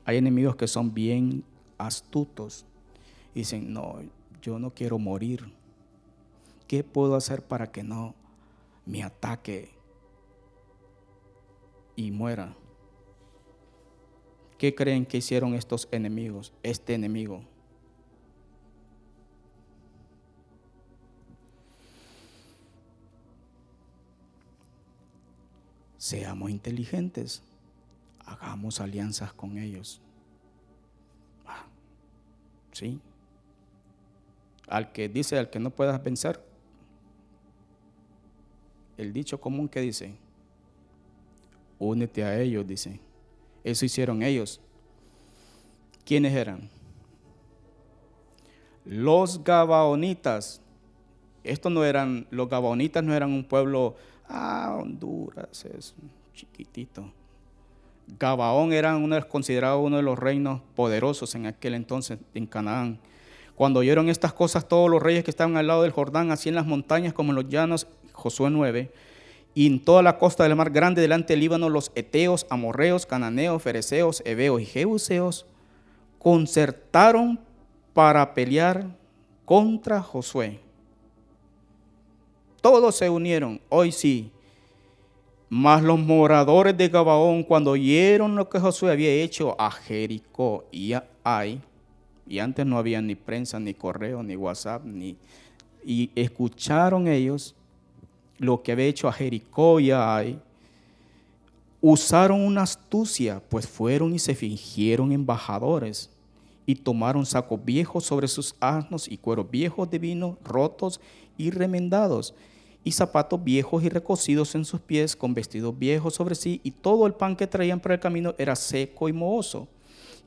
Hay enemigos que son bien astutos. Dicen, no, yo no quiero morir. ¿Qué puedo hacer para que no me ataque y muera? ¿Qué creen que hicieron estos enemigos, este enemigo? seamos inteligentes, hagamos alianzas con ellos. Ah, sí. Al que dice, al que no puedas vencer, el dicho común que dice, únete a ellos, dice. Eso hicieron ellos. ¿Quiénes eran? Los Gabaonitas. Estos no eran, los Gabaonitas no eran un pueblo, ah, Honduras es chiquitito. Gabaón era uno, considerado uno de los reinos poderosos en aquel entonces en Canaán. Cuando oyeron estas cosas, todos los reyes que estaban al lado del Jordán, así en las montañas como en los llanos, Josué 9, y en toda la costa del mar grande delante del Líbano, los eteos, amorreos, cananeos, fereceos, heveos y jebuseos concertaron para pelear contra Josué. Todos se unieron, hoy sí. Mas los moradores de Gabaón, cuando oyeron lo que Josué había hecho a Jericó y a Ai, y antes no había ni prensa, ni correo, ni WhatsApp, ni, y escucharon ellos lo que había hecho a Jericó y a Ai, usaron una astucia, pues fueron y se fingieron embajadores y tomaron sacos viejos sobre sus asnos y cueros viejos de vino rotos y remendados y zapatos viejos y recocidos en sus pies con vestidos viejos sobre sí y todo el pan que traían para el camino era seco y mohoso.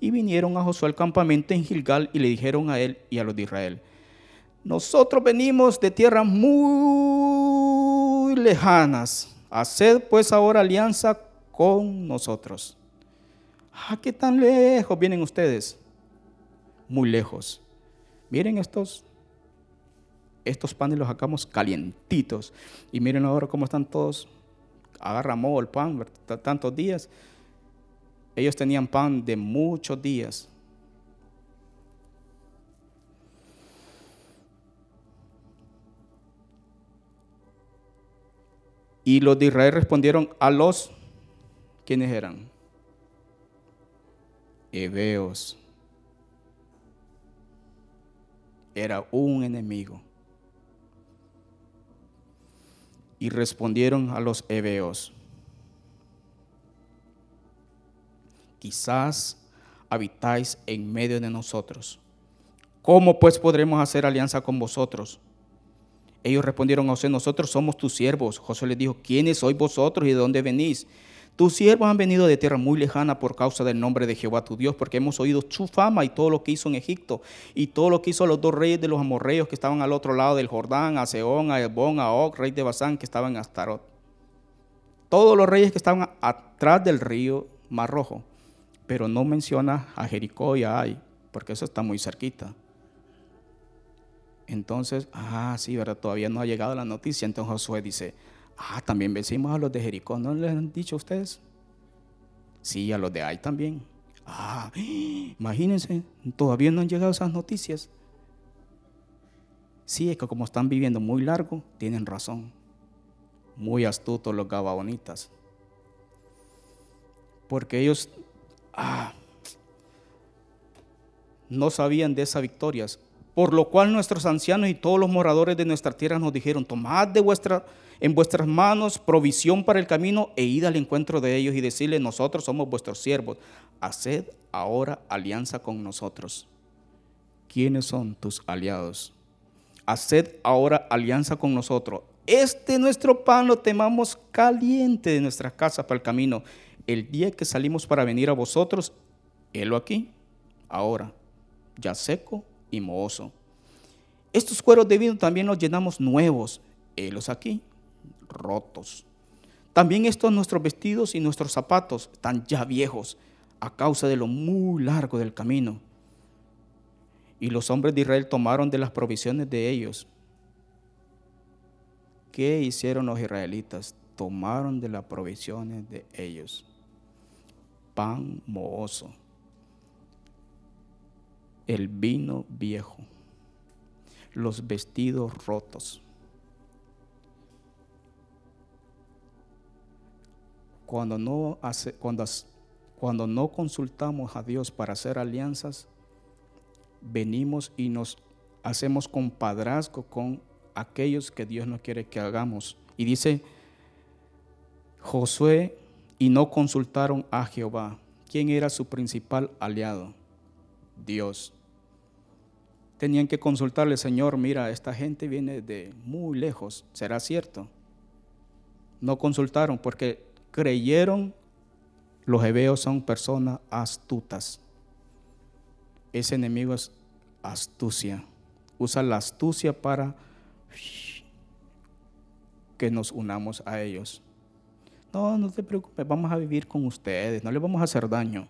Y vinieron a Josué al campamento en Gilgal y le dijeron a él y a los de Israel, nosotros venimos de tierras muy lejanas, haced pues ahora alianza con nosotros. ¿A qué tan lejos vienen ustedes? muy lejos. Miren estos, estos panes los sacamos calientitos. Y miren ahora cómo están todos. Agarramos el pan, tantos días. Ellos tenían pan de muchos días. Y los de Israel respondieron a los, ¿quiénes eran? Hebeos era un enemigo. Y respondieron a los hebeos, quizás habitáis en medio de nosotros. ¿Cómo pues podremos hacer alianza con vosotros? Ellos respondieron a José, nosotros somos tus siervos. José les dijo, ¿quiénes sois vosotros y de dónde venís? Tus siervos han venido de tierra muy lejana por causa del nombre de Jehová tu Dios, porque hemos oído su fama y todo lo que hizo en Egipto, y todo lo que hizo los dos reyes de los amorreos que estaban al otro lado del Jordán, a Seón, a Ebón, a Og, rey de Basán, que estaban en Astarot. Todos los reyes que estaban atrás del río Mar Rojo, pero no menciona a Jericó y a Ai, porque eso está muy cerquita. Entonces, ah, sí, ¿verdad? Todavía no ha llegado la noticia. Entonces Josué dice, Ah, también vencimos a los de Jericó, ¿no les han dicho ustedes? Sí, a los de ahí también. Ah, imagínense, todavía no han llegado esas noticias. Sí, es que como están viviendo muy largo, tienen razón. Muy astutos los gabaonitas. Porque ellos ah, no sabían de esas victorias. Por lo cual nuestros ancianos y todos los moradores de nuestra tierra nos dijeron, tomad de vuestra en vuestras manos provisión para el camino e id al encuentro de ellos y decirles, nosotros somos vuestros siervos, haced ahora alianza con nosotros. ¿Quiénes son tus aliados? Haced ahora alianza con nosotros. Este nuestro pan lo temamos caliente de nuestras casas para el camino. El día que salimos para venir a vosotros, helo aquí, ahora, ya seco y mohoso. Estos cueros de vino también los llenamos nuevos, helos aquí, rotos. También estos nuestros vestidos y nuestros zapatos están ya viejos a causa de lo muy largo del camino. Y los hombres de Israel tomaron de las provisiones de ellos. ¿Qué hicieron los israelitas? Tomaron de las provisiones de ellos. Pan mohoso. El vino viejo. Los vestidos rotos cuando no, cuando, cuando no consultamos a Dios para hacer alianzas, venimos y nos hacemos compadrazgo con aquellos que Dios no quiere que hagamos. Y dice Josué y no consultaron a Jehová. ¿Quién era su principal aliado? Dios. Tenían que consultarle, Señor, mira, esta gente viene de muy lejos, ¿será cierto? No consultaron porque creyeron, los hebeos son personas astutas. Ese enemigo es astucia. Usa la astucia para que nos unamos a ellos. No, no te preocupes, vamos a vivir con ustedes, no les vamos a hacer daño.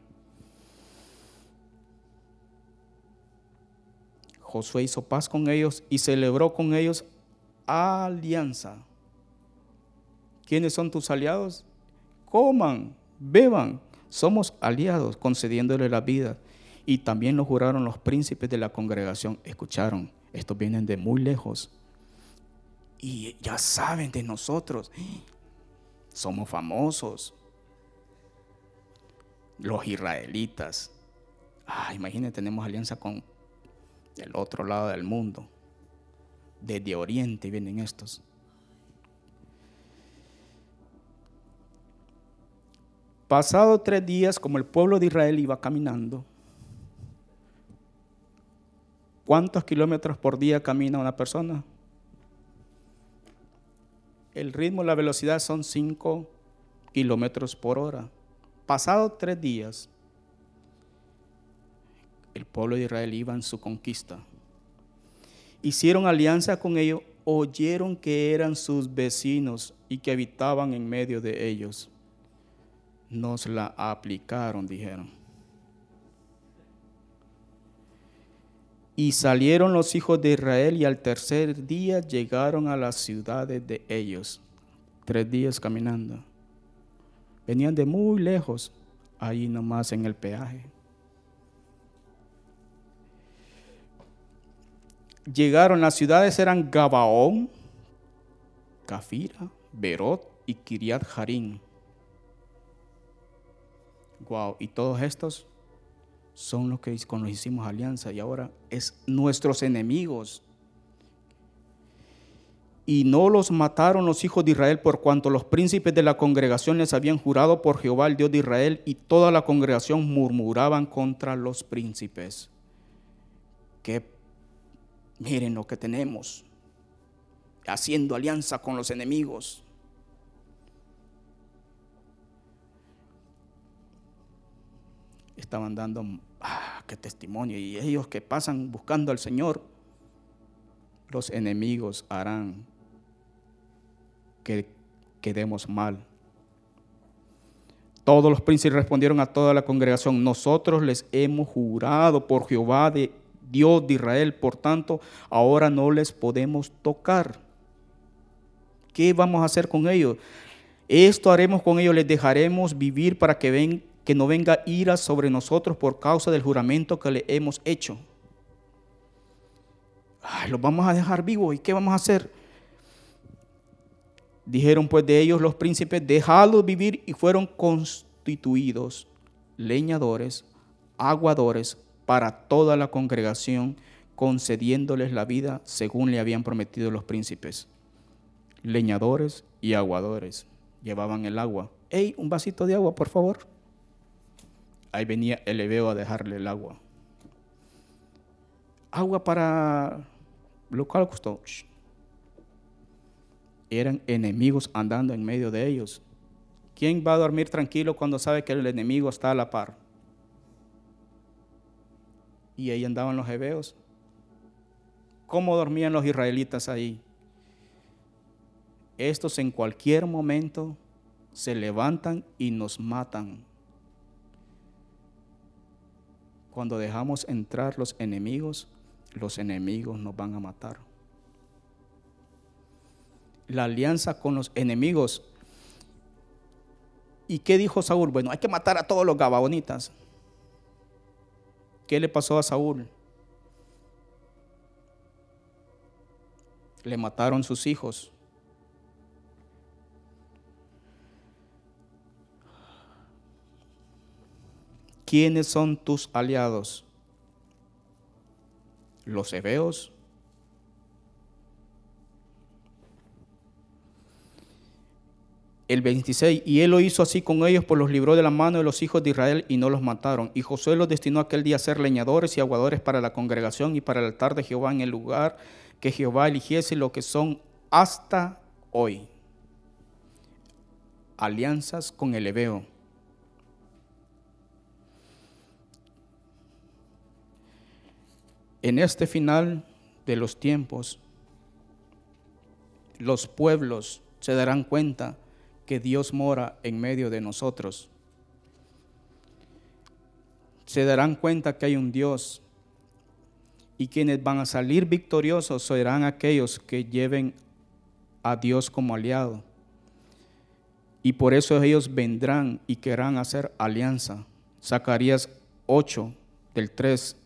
Josué hizo paz con ellos y celebró con ellos alianza. ¿Quiénes son tus aliados? Coman, beban, somos aliados, concediéndole la vida. Y también lo juraron los príncipes de la congregación. Escucharon, estos vienen de muy lejos. Y ya saben de nosotros. Somos famosos. Los israelitas. Ah, imagínense, tenemos alianza con el otro lado del mundo. Desde Oriente vienen estos. Pasado tres días, como el pueblo de Israel iba caminando, ¿cuántos kilómetros por día camina una persona? El ritmo, la velocidad son cinco kilómetros por hora. Pasado tres días, el pueblo de Israel iba en su conquista. Hicieron alianza con ellos, oyeron que eran sus vecinos y que habitaban en medio de ellos nos la aplicaron, dijeron. Y salieron los hijos de Israel y al tercer día llegaron a las ciudades de ellos. Tres días caminando. Venían de muy lejos, ahí nomás en el peaje. Llegaron, las ciudades eran Gabaón, Cafira, Berot y Kiriat Jarín. Y todos estos son los que con los hicimos alianza y ahora es nuestros enemigos. Y no los mataron los hijos de Israel por cuanto los príncipes de la congregación les habían jurado por Jehová el Dios de Israel y toda la congregación murmuraban contra los príncipes. Que miren lo que tenemos, haciendo alianza con los enemigos. Estaban dando, ah, qué testimonio. Y ellos que pasan buscando al Señor, los enemigos harán que quedemos mal. Todos los príncipes respondieron a toda la congregación, nosotros les hemos jurado por Jehová de Dios de Israel, por tanto, ahora no les podemos tocar. ¿Qué vamos a hacer con ellos? Esto haremos con ellos, les dejaremos vivir para que ven, que no venga ira sobre nosotros por causa del juramento que le hemos hecho. Ay, los vamos a dejar vivos. ¿Y qué vamos a hacer? Dijeron pues de ellos los príncipes, dejadlos vivir y fueron constituidos leñadores, aguadores para toda la congregación, concediéndoles la vida según le habían prometido los príncipes. Leñadores y aguadores llevaban el agua. ¡Ey, un vasito de agua, por favor! Ahí venía el Ebeo a dejarle el agua. Agua para lo cual costó. Eran enemigos andando en medio de ellos. ¿Quién va a dormir tranquilo cuando sabe que el enemigo está a la par? Y ahí andaban los hebeos. ¿Cómo dormían los israelitas ahí? Estos en cualquier momento se levantan y nos matan. Cuando dejamos entrar los enemigos, los enemigos nos van a matar. La alianza con los enemigos. ¿Y qué dijo Saúl? Bueno, hay que matar a todos los gabaonitas. ¿Qué le pasó a Saúl? Le mataron sus hijos. ¿Quiénes son tus aliados? ¿Los hebeos? el 26, y él lo hizo así con ellos, pues los libró de la mano de los hijos de Israel y no los mataron. Y Josué los destinó aquel día a ser leñadores y aguadores para la congregación y para el altar de Jehová en el lugar que Jehová eligiese, lo que son hasta hoy. Alianzas con el Ebeo. En este final de los tiempos, los pueblos se darán cuenta que Dios mora en medio de nosotros. Se darán cuenta que hay un Dios y quienes van a salir victoriosos serán aquellos que lleven a Dios como aliado. Y por eso ellos vendrán y querrán hacer alianza. Zacarías 8 del 3.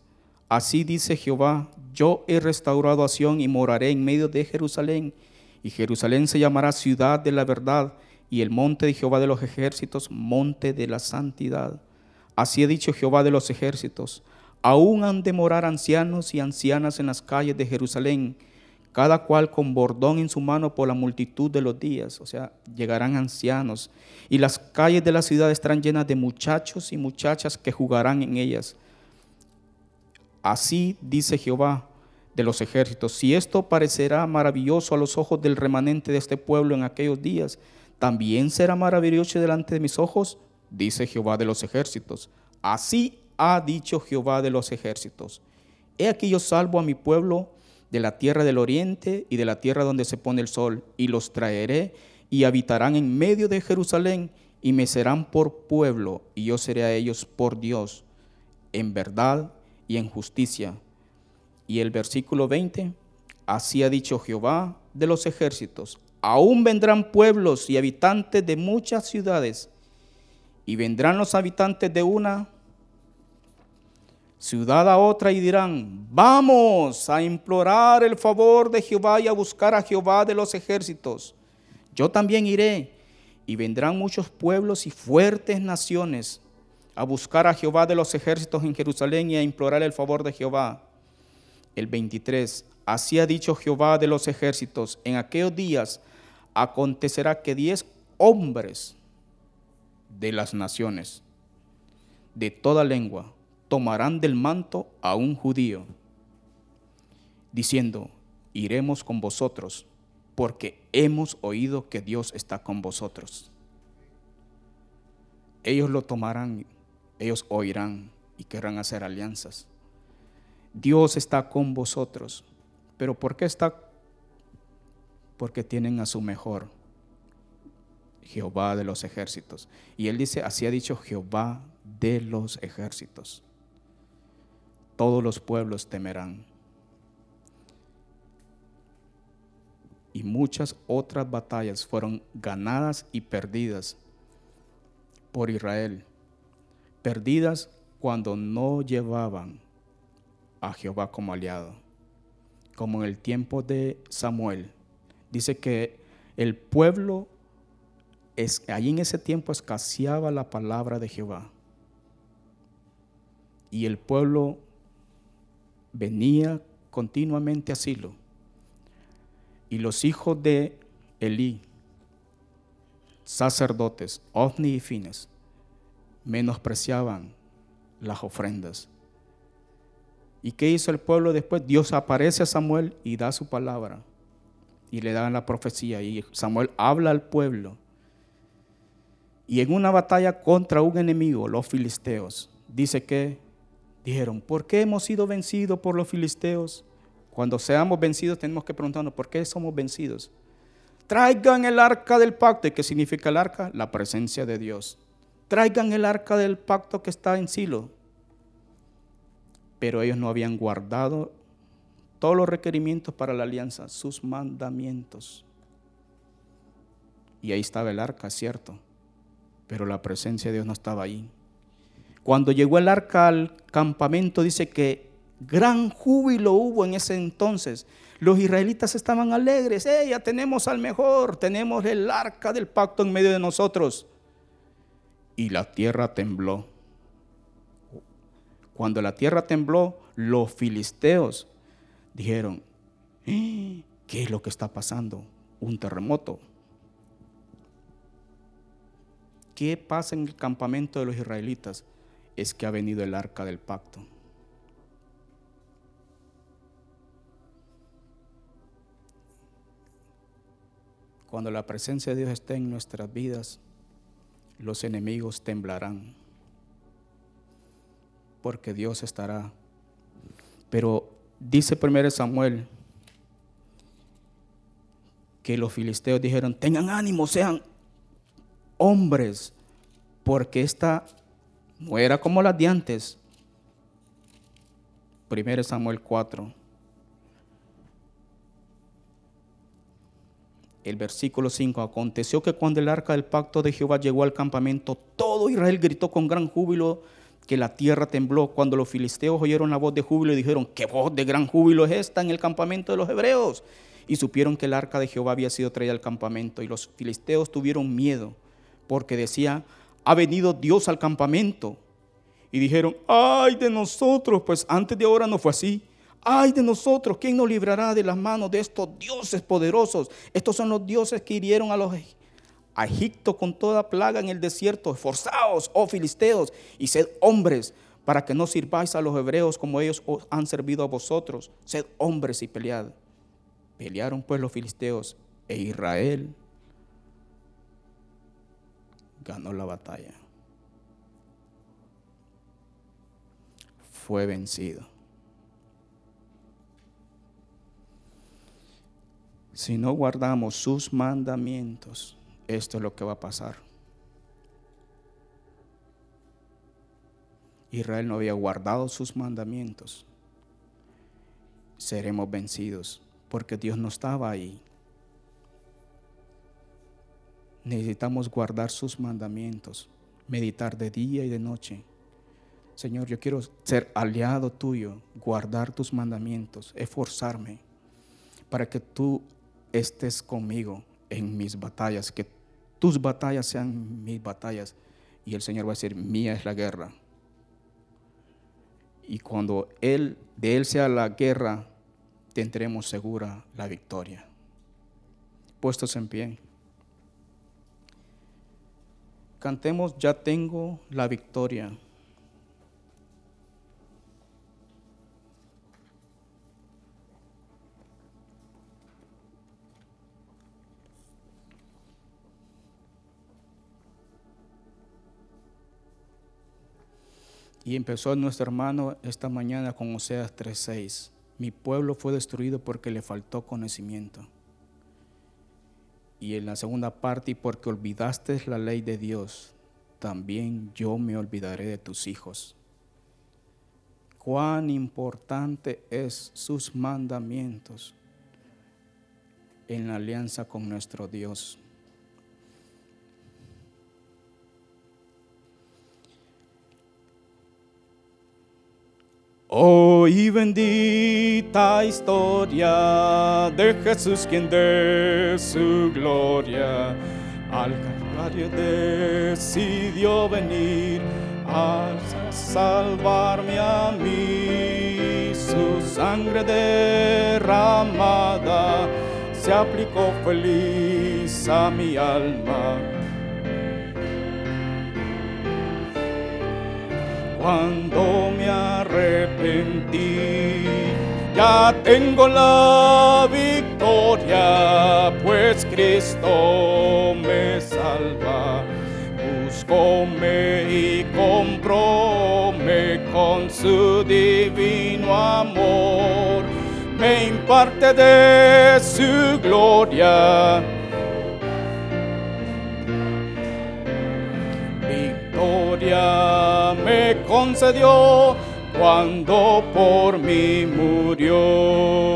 Así dice Jehová, yo he restaurado a Sión y moraré en medio de Jerusalén. Y Jerusalén se llamará ciudad de la verdad y el monte de Jehová de los ejércitos, monte de la santidad. Así ha dicho Jehová de los ejércitos. Aún han de morar ancianos y ancianas en las calles de Jerusalén, cada cual con bordón en su mano por la multitud de los días. O sea, llegarán ancianos. Y las calles de la ciudad estarán llenas de muchachos y muchachas que jugarán en ellas. Así dice Jehová de los ejércitos. Si esto parecerá maravilloso a los ojos del remanente de este pueblo en aquellos días, también será maravilloso delante de mis ojos, dice Jehová de los ejércitos. Así ha dicho Jehová de los ejércitos. He aquí yo salvo a mi pueblo de la tierra del oriente y de la tierra donde se pone el sol, y los traeré y habitarán en medio de Jerusalén y me serán por pueblo, y yo seré a ellos por Dios, en verdad y en justicia. Y el versículo 20, así ha dicho Jehová de los ejércitos, Aún vendrán pueblos y habitantes de muchas ciudades, y vendrán los habitantes de una ciudad a otra y dirán, vamos a implorar el favor de Jehová y a buscar a Jehová de los ejércitos. Yo también iré, y vendrán muchos pueblos y fuertes naciones a buscar a Jehová de los ejércitos en Jerusalén y a implorar el favor de Jehová. El 23. Así ha dicho Jehová de los ejércitos, en aquellos días acontecerá que diez hombres de las naciones, de toda lengua, tomarán del manto a un judío, diciendo, iremos con vosotros, porque hemos oído que Dios está con vosotros. Ellos lo tomarán, ellos oirán y querrán hacer alianzas. Dios está con vosotros, pero ¿por qué está porque tienen a su mejor, Jehová de los ejércitos. Y él dice, así ha dicho Jehová de los ejércitos. Todos los pueblos temerán. Y muchas otras batallas fueron ganadas y perdidas por Israel. Perdidas cuando no llevaban a Jehová como aliado. Como en el tiempo de Samuel dice que el pueblo, es, allí en ese tiempo escaseaba la palabra de Jehová. Y el pueblo venía continuamente a Silo. Y los hijos de Elí, sacerdotes, Ofni y Fines, menospreciaban las ofrendas. ¿Y qué hizo el pueblo después? Dios aparece a Samuel y da su palabra y le dan la profecía y Samuel habla al pueblo. Y en una batalla contra un enemigo, los filisteos, dice que dijeron, ¿por qué hemos sido vencidos por los filisteos? Cuando seamos vencidos tenemos que preguntarnos, ¿por qué somos vencidos? Traigan el arca del pacto. ¿Y qué significa el arca? La presencia de Dios. Traigan el arca del pacto que está en Silo. Pero ellos no habían guardado todos los requerimientos para la alianza, sus mandamientos. Y ahí estaba el arca, cierto, pero la presencia de Dios no estaba ahí. Cuando llegó el arca al campamento, dice que gran júbilo hubo en ese entonces. Los israelitas estaban alegres, ¡eh, ya tenemos al mejor, tenemos el arca del pacto en medio de nosotros. Y la tierra tembló. Cuando la tierra tembló, los filisteos dijeron, eh, ¿qué es lo que está pasando? Un terremoto. ¿qué pasa en el campamento de los israelitas? Es que ha venido el arca del pacto. Cuando la presencia de Dios esté en nuestras vidas, los enemigos temblarán, porque Dios estará. Pero dice primero Samuel que los filisteos dijeron, tengan ánimo, sean hombres, porque esta no era como las de antes. Primero Samuel 4. El versículo 5, aconteció que cuando el arca del pacto de Jehová llegó al campamento, todo Israel gritó con gran júbilo que la tierra tembló. Cuando los filisteos oyeron la voz de júbilo y dijeron, ¿qué voz de gran júbilo es esta en el campamento de los hebreos? Y supieron que el arca de Jehová había sido traída al campamento y los filisteos tuvieron miedo porque decía, ha venido Dios al campamento. Y dijeron, ay de nosotros, pues antes de ahora no fue así. Ay de nosotros, ¿quién nos librará de las manos de estos dioses poderosos? Estos son los dioses que hirieron a los Egipto con toda plaga en el desierto. Esforzaos, oh filisteos, y sed hombres, para que no sirváis a los hebreos como ellos os han servido a vosotros. Sed hombres y pelead. Pelearon pues los filisteos e Israel ganó la batalla. Fue vencido. Si no guardamos sus mandamientos, esto es lo que va a pasar. Israel no había guardado sus mandamientos. Seremos vencidos porque Dios no estaba ahí. Necesitamos guardar sus mandamientos, meditar de día y de noche. Señor, yo quiero ser aliado tuyo, guardar tus mandamientos, esforzarme para que tú estés conmigo en mis batallas, que tus batallas sean mis batallas. Y el Señor va a decir, mía es la guerra. Y cuando él, de Él sea la guerra, tendremos segura la victoria. Puestos en pie. Cantemos, ya tengo la victoria. Y empezó nuestro hermano esta mañana con Oseas 3:6. Mi pueblo fue destruido porque le faltó conocimiento. Y en la segunda parte, porque olvidaste la ley de Dios, también yo me olvidaré de tus hijos. Cuán importante es sus mandamientos en la alianza con nuestro Dios. Hoy bendita historia de Jesús quien de su gloria al Calvario decidió venir a salvarme a mí. Su sangre derramada se aplicó feliz a mi alma cuando me arrepentí. Ya tengo la victoria, pues Cristo me salva. Buscóme y compróme con su divino amor. Me imparte de su gloria concedió cuando por mí murió.